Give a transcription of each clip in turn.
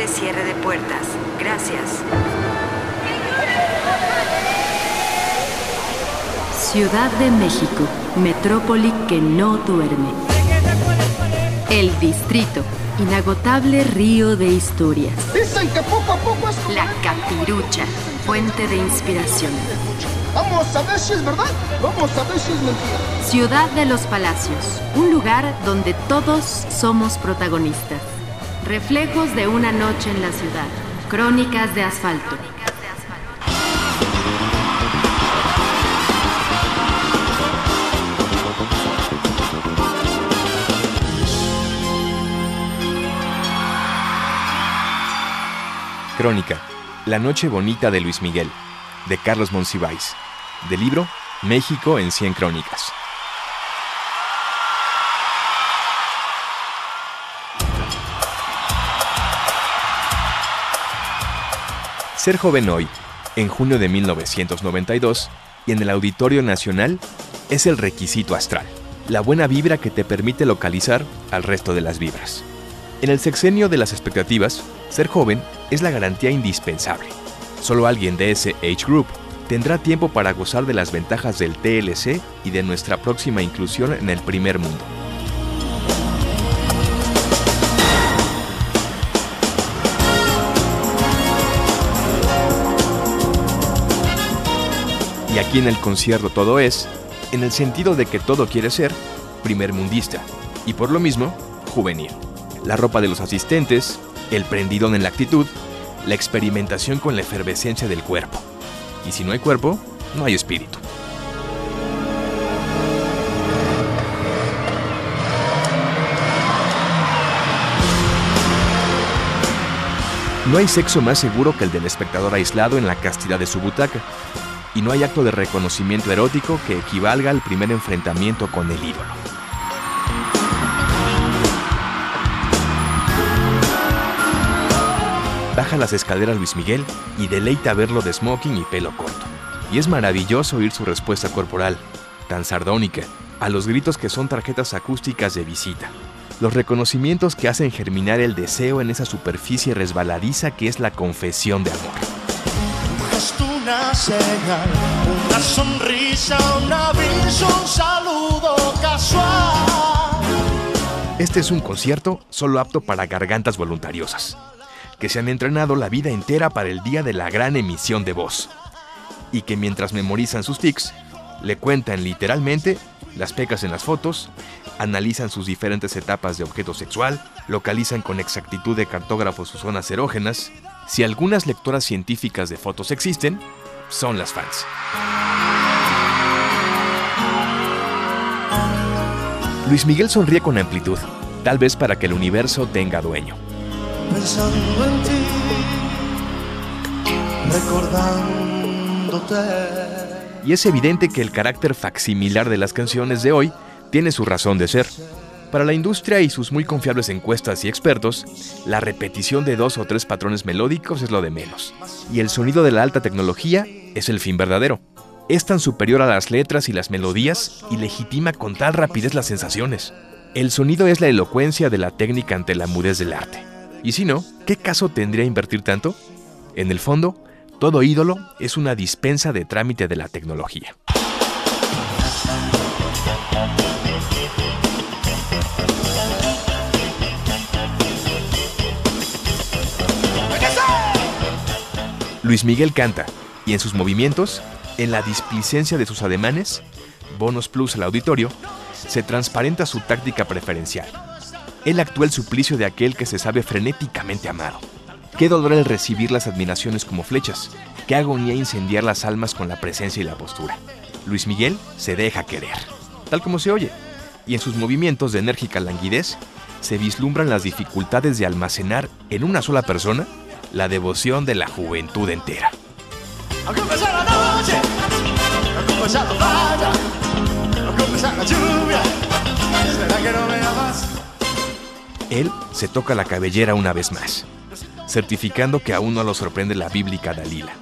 de cierre de puertas. Gracias. Ciudad de México, metrópoli que no duerme. El distrito, inagotable río de historias. Dicen que poco a poco es. La capirucha, fuente de inspiración. Vamos a ver si es verdad, vamos a ver si es mentira. Ciudad de los Palacios, un lugar donde todos somos protagonistas. Reflejos de una noche en la ciudad. Crónicas de asfalto. Crónica, La Noche Bonita de Luis Miguel, de Carlos Monsiváis, del libro México en 100 Crónicas. Ser joven hoy, en junio de 1992, y en el Auditorio Nacional, es el requisito astral, la buena vibra que te permite localizar al resto de las vibras. En el sexenio de las expectativas, ser joven es la garantía indispensable. Solo alguien de ese age group tendrá tiempo para gozar de las ventajas del TLC y de nuestra próxima inclusión en el primer mundo. Y aquí en el concierto todo es, en el sentido de que todo quiere ser primer mundista y por lo mismo juvenil. La ropa de los asistentes, el prendidón en la actitud, la experimentación con la efervescencia del cuerpo. Y si no hay cuerpo, no hay espíritu. No hay sexo más seguro que el del espectador aislado en la castidad de su butaca. Y no hay acto de reconocimiento erótico que equivalga al primer enfrentamiento con el ídolo. Baja las escaleras Luis Miguel y deleita verlo de smoking y pelo corto. Y es maravilloso oír su respuesta corporal, tan sardónica, a los gritos que son tarjetas acústicas de visita. Los reconocimientos que hacen germinar el deseo en esa superficie resbaladiza que es la confesión de amor. Una señal, una sonrisa, un aviso, un saludo casual. Este es un concierto solo apto para gargantas voluntariosas, que se han entrenado la vida entera para el día de la gran emisión de voz, y que mientras memorizan sus tics, le cuentan literalmente las pecas en las fotos, analizan sus diferentes etapas de objeto sexual, localizan con exactitud de cartógrafo sus zonas erógenas. Si algunas lectoras científicas de fotos existen, son las fans. Luis Miguel sonríe con amplitud, tal vez para que el universo tenga dueño. Pensando en ti, recordándote. Y es evidente que el carácter facsimilar de las canciones de hoy tiene su razón de ser. Para la industria y sus muy confiables encuestas y expertos, la repetición de dos o tres patrones melódicos es lo de menos, y el sonido de la alta tecnología es el fin verdadero. Es tan superior a las letras y las melodías y legitima con tal rapidez las sensaciones. El sonido es la elocuencia de la técnica ante la mudez del arte. Y si no, ¿qué caso tendría invertir tanto? En el fondo, todo ídolo es una dispensa de trámite de la tecnología. Luis Miguel canta, y en sus movimientos, en la displicencia de sus ademanes, bonus plus al auditorio, se transparenta su táctica preferencial. Él actúa el suplicio de aquel que se sabe frenéticamente amado. Qué dolor el recibir las admiraciones como flechas, qué agonía incendiar las almas con la presencia y la postura. Luis Miguel se deja querer, tal como se oye, y en sus movimientos de enérgica languidez se vislumbran las dificultades de almacenar en una sola persona la devoción de la juventud entera. Él se toca la cabellera una vez más, certificando que aún no lo sorprende la bíblica Dalila.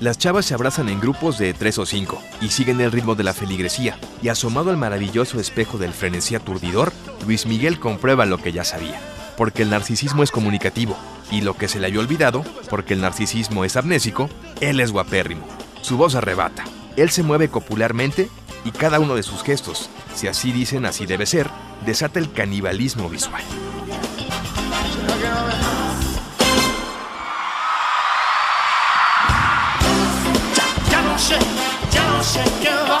Las chavas se abrazan en grupos de tres o cinco y siguen el ritmo de la feligresía, y asomado al maravilloso espejo del frenesí aturdidor, Luis Miguel comprueba lo que ya sabía, porque el narcisismo es comunicativo, Y lo que se le había olvidado, porque el narcisismo es amnésico, él es guapérrimo. Su voz arrebata. Él se mueve copularmente y cada uno de sus gestos, si así dicen así debe ser, desata el canibalismo visual. ¿Será que no me- Ya, ya no sé, ya no sé qué va.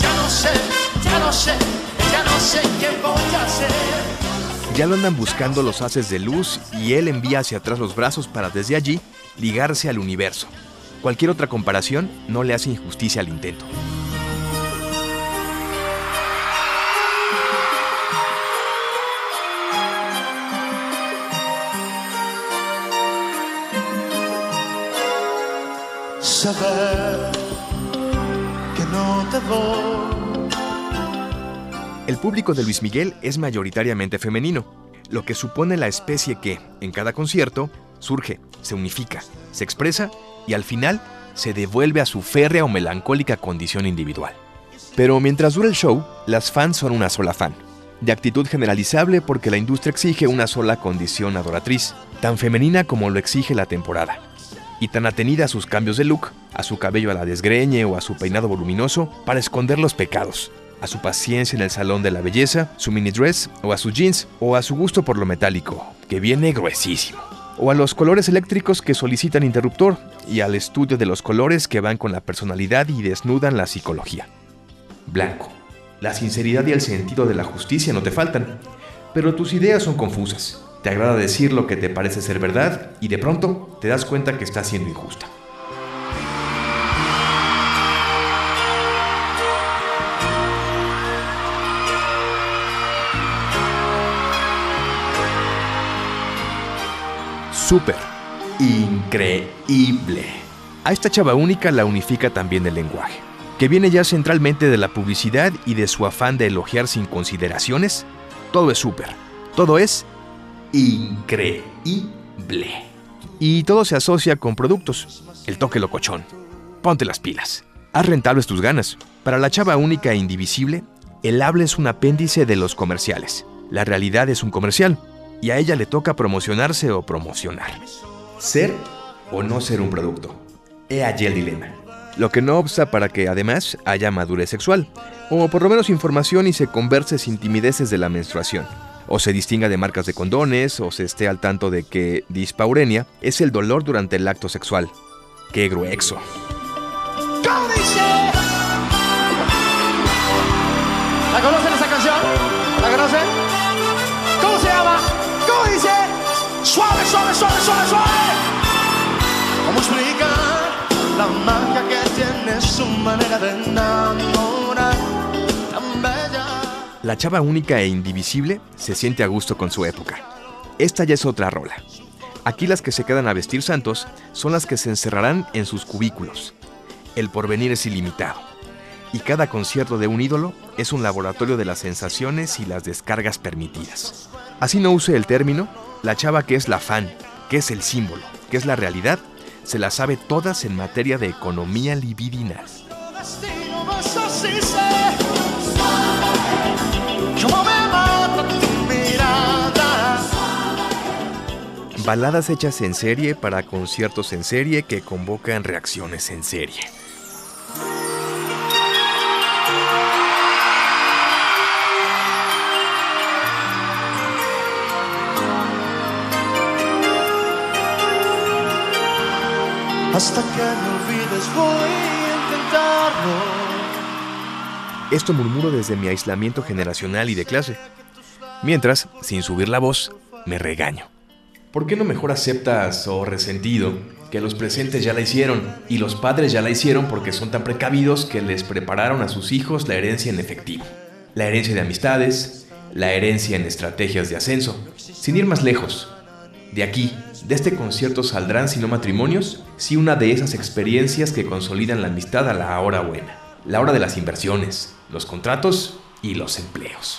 Ya no sé, ya no sé, ya no sé qué voy a hacer. Ya lo andan buscando los haces de luz y él envía hacia atrás los brazos para desde allí ligarse al universo. Cualquier otra comparación no le hace injusticia al intento. Saber que no te voy. El público de Luis Miguel es mayoritariamente femenino, lo que supone la especie que, en cada concierto, surge, se unifica, se expresa y al final se devuelve a su férrea o melancólica condición individual. Pero mientras dura el show, las fans son una sola fan, de actitud generalizable porque la industria exige una sola condición adoratriz, tan femenina como lo exige la temporada, y tan atenida a sus cambios de look, a su cabello a la desgreñe o a su peinado voluminoso para esconder los pecados, a su paciencia en el salón de la belleza, su mini dress o a sus jeans o a su gusto por lo metálico, que viene gruesísimo, o a los colores eléctricos que solicitan interruptor y al estudio de los colores que van con la personalidad y desnudan la psicología. Blanco. La sinceridad y el sentido de la justicia no te faltan, pero tus ideas son confusas. Te agrada decir lo que te parece ser verdad y de pronto te das cuenta que está siendo injusta. Súper. Increíble. A esta chava única la unifica también el lenguaje, que viene ya centralmente de la publicidad y de su afán de elogiar sin consideraciones. Todo es súper. Todo es increíble. Y todo se asocia con productos. El toque locochón. Ponte las pilas. Haz rentables tus ganas. Para la chava única e indivisible, el habla es un apéndice de los comerciales. La realidad es un comercial. Y a ella le toca promocionarse o promocionar. Ser o no ser un producto. He allí el dilema. Lo que no obsta para que además haya madurez sexual, o por lo menos información y se converse sin timideces de la menstruación, o se distinga de marcas de condones, o se esté al tanto de que dispaurenia es el dolor durante el acto sexual. ¡Qué gruexo! La chava única e indivisible se siente a gusto con su época. Esta ya es otra rola. Aquí las que se quedan a vestir santos son las que se encerrarán en sus cubículos. El porvenir es ilimitado. Y cada concierto de un ídolo es un laboratorio de las sensaciones y las descargas permitidas. Así no use el término, la chava que es la fan, que es el símbolo, que es la realidad, se las sabe todas en materia de economía libidinal. Baladas hechas en serie para conciertos en serie que convocan reacciones en serie. Hasta que me olvides voy. Esto murmuro desde mi aislamiento generacional y de clase. Mientras, sin subir la voz, me regaño. ¿Por qué no mejor aceptas, o resentido, que los presentes ya la hicieron y los padres ya la hicieron porque son tan precavidos que les prepararon a sus hijos la herencia en efectivo? La herencia de amistades, la herencia en estrategias de ascenso. Sin ir más lejos, de aquí, de este concierto saldrán, si no matrimonios, sí una de esas experiencias que consolidan la amistad a la hora buena, la hora de las inversiones, los contratos y los empleos.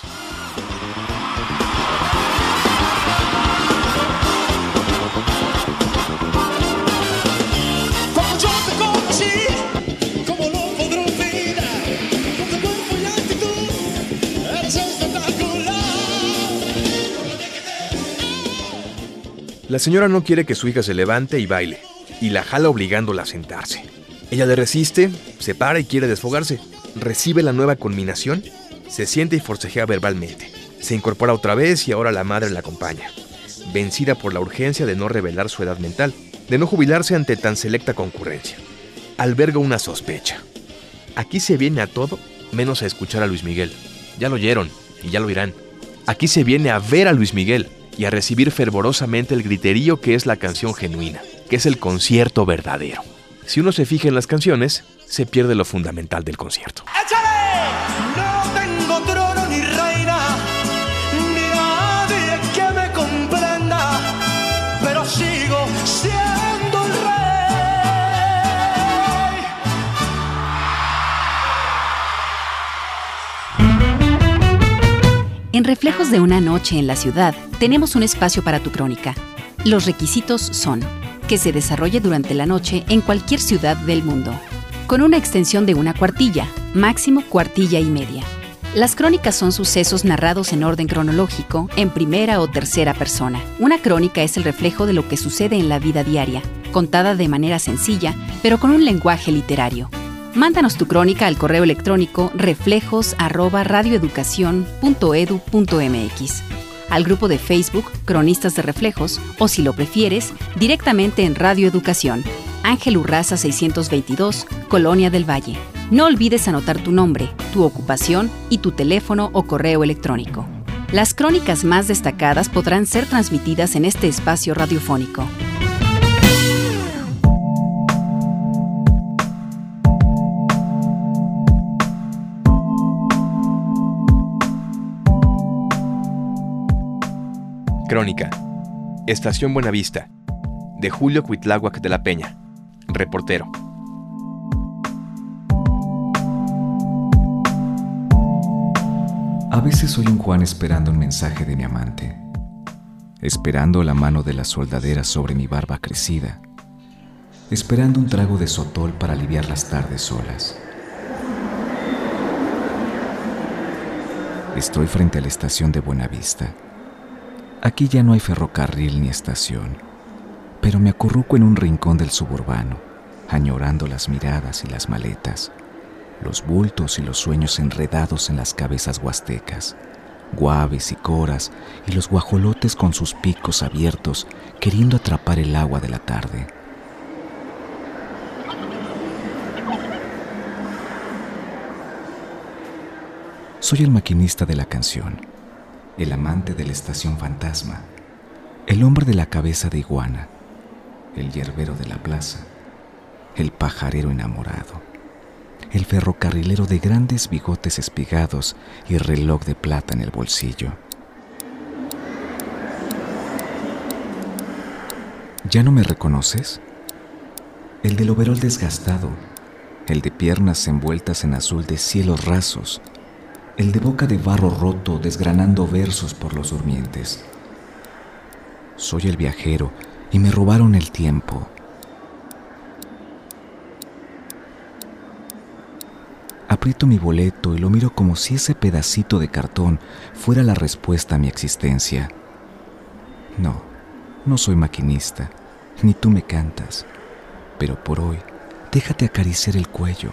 La señora no quiere que su hija se levante y baile, y la jala obligándola a sentarse. Ella le resiste, se para y quiere desfogarse. Recibe la nueva conminación, se siente y forcejea verbalmente. Se incorpora otra vez y ahora la madre la acompaña, vencida por la urgencia de no revelar su edad mental, de no jubilarse ante tan selecta concurrencia. Alberga una sospecha. Aquí se viene a todo menos a escuchar a Luis Miguel. Ya lo oyeron y ya lo irán. Aquí se viene a ver a Luis Miguel y a recibir fervorosamente el griterío que es la canción genuina, que es el concierto verdadero. Si uno se fija en las canciones, se pierde lo fundamental del concierto. En Reflejos de una noche en la ciudad, tenemos un espacio para tu crónica. Los requisitos son que se desarrolle durante la noche en cualquier ciudad del mundo, con una extensión de una cuartilla, máximo cuartilla y media. Las crónicas son sucesos narrados en orden cronológico, en primera o tercera persona. Una crónica es el reflejo de lo que sucede en la vida diaria, contada de manera sencilla, pero con un lenguaje literario. Mándanos tu crónica al correo electrónico reflejos@radioeducacion.edu.mx, al grupo de Facebook Cronistas de Reflejos o si lo prefieres, directamente en Radio Educación, Ángel Urraza 622, Colonia del Valle. No olvides anotar tu nombre, tu ocupación y tu teléfono o correo electrónico. Las crónicas más destacadas podrán ser transmitidas en este espacio radiofónico. Crónica. Estación Buenavista. De Julio Cuitláhuac de la Peña. Reportero. A veces soy un Juan esperando un mensaje de mi amante, esperando la mano de la soldadera sobre mi barba crecida, esperando un trago de sotol para aliviar las tardes solas. Estoy frente a la estación de Buenavista. Aquí ya no hay ferrocarril ni estación, pero me acurruco en un rincón del suburbano, añorando las miradas y las maletas, los bultos y los sueños enredados en las cabezas huastecas, guaves y coras y los guajolotes con sus picos abiertos queriendo atrapar el agua de la tarde. Soy el maquinista de la canción, el amante de la estación fantasma, el hombre de la cabeza de iguana, el yerbero de la plaza, el pajarero enamorado, el ferrocarrilero de grandes bigotes espigados y reloj de plata en el bolsillo. ¿Ya no me reconoces? El del overol desgastado, el de piernas envueltas en azul de cielos rasos, el de boca de barro roto desgranando versos por los durmientes. Soy el viajero y me robaron el tiempo. Aprieto mi boleto y lo miro como si ese pedacito de cartón fuera la respuesta a mi existencia. No, no soy maquinista, ni tú me cantas, pero por hoy déjate acariciar el cuello,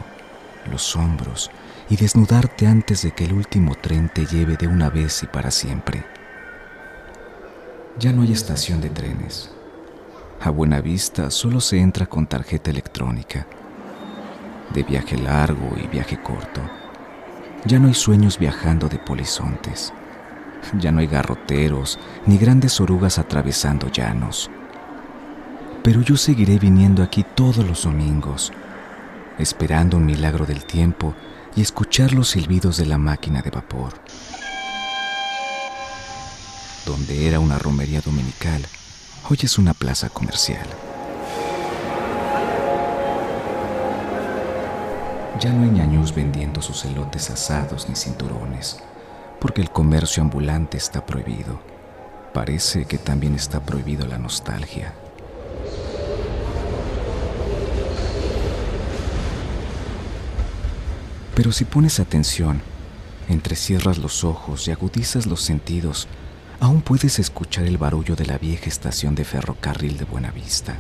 los hombros y desnudarte antes de que el último tren te lleve de una vez y para siempre. Ya no hay estación de trenes. A buena vista solo se entra con tarjeta electrónica. De viaje largo y viaje corto. Ya no hay sueños viajando de polizontes. Ya no hay garroteros ni grandes orugas atravesando llanos. Pero yo seguiré viniendo aquí todos los domingos, esperando un milagro del tiempo y escuchar los silbidos de la máquina de vapor. Donde era una romería dominical, hoy es una plaza comercial. Ya no hay ñañús vendiendo sus elotes asados ni cinturones, porque el comercio ambulante está prohibido. Parece que también está prohibido la nostalgia. Pero si pones atención, entrecierras los ojos y agudizas los sentidos, aún puedes escuchar el barullo de la vieja estación de ferrocarril de Buenavista.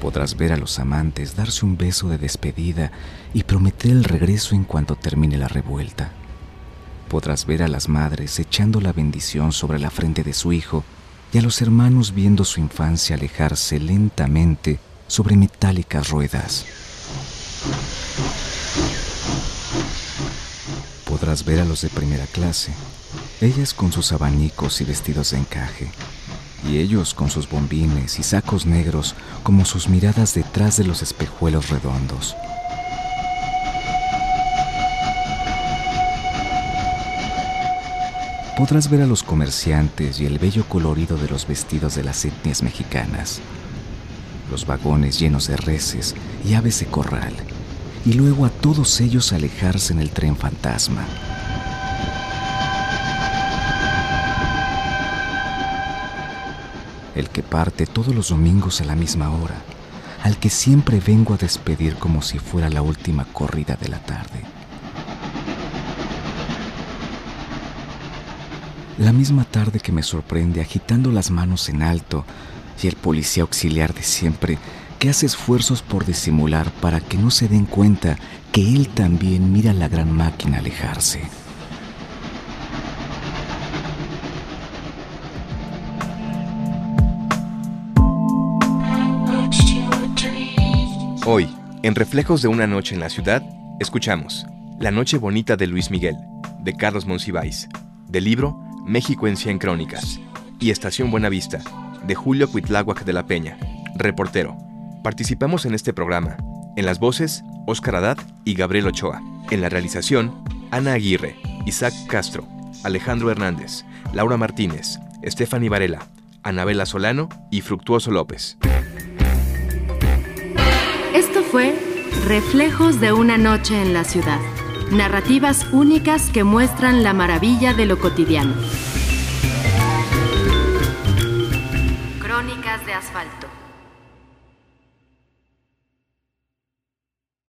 Podrás ver a los amantes darse un beso de despedida y prometer el regreso en cuanto termine la revuelta. Podrás ver a las madres echando la bendición sobre la frente de su hijo y a los hermanos viendo su infancia alejarse lentamente sobre metálicas ruedas. Podrás ver a los de primera clase, ellas con sus abanicos y vestidos de encaje, y ellos con sus bombines y sacos negros como sus miradas detrás de los espejuelos redondos. Podrás ver a los comerciantes y el bello colorido de los vestidos de las etnias mexicanas, los vagones llenos de reses y aves de corral, y luego a todos ellos alejarse en el tren fantasma. El que parte todos los domingos a la misma hora, al que siempre vengo a despedir como si fuera la última corrida de la tarde. La misma tarde que me sorprende agitando las manos en alto y el policía auxiliar de siempre que hace esfuerzos por disimular para que no se den cuenta que él también mira la gran máquina alejarse. Hoy, en Reflejos de una noche en la ciudad, escuchamos La noche bonita de Luis Miguel, de Carlos Monsiváis, del libro México en 100 crónicas, y Estación Buenavista, de Julio Cuitláhuac de la Peña, reportero. Participamos en este programa. En las voces, Óscar Haddad y Gabriel Ochoa. En la realización, Ana Aguirre, Isaac Castro, Alejandro Hernández, Laura Martínez, Stephanie Varela, Anabela Solano y Fructuoso López. Esto fue Reflejos de una noche en la ciudad. Narrativas únicas que muestran la maravilla de lo cotidiano. De asfalto.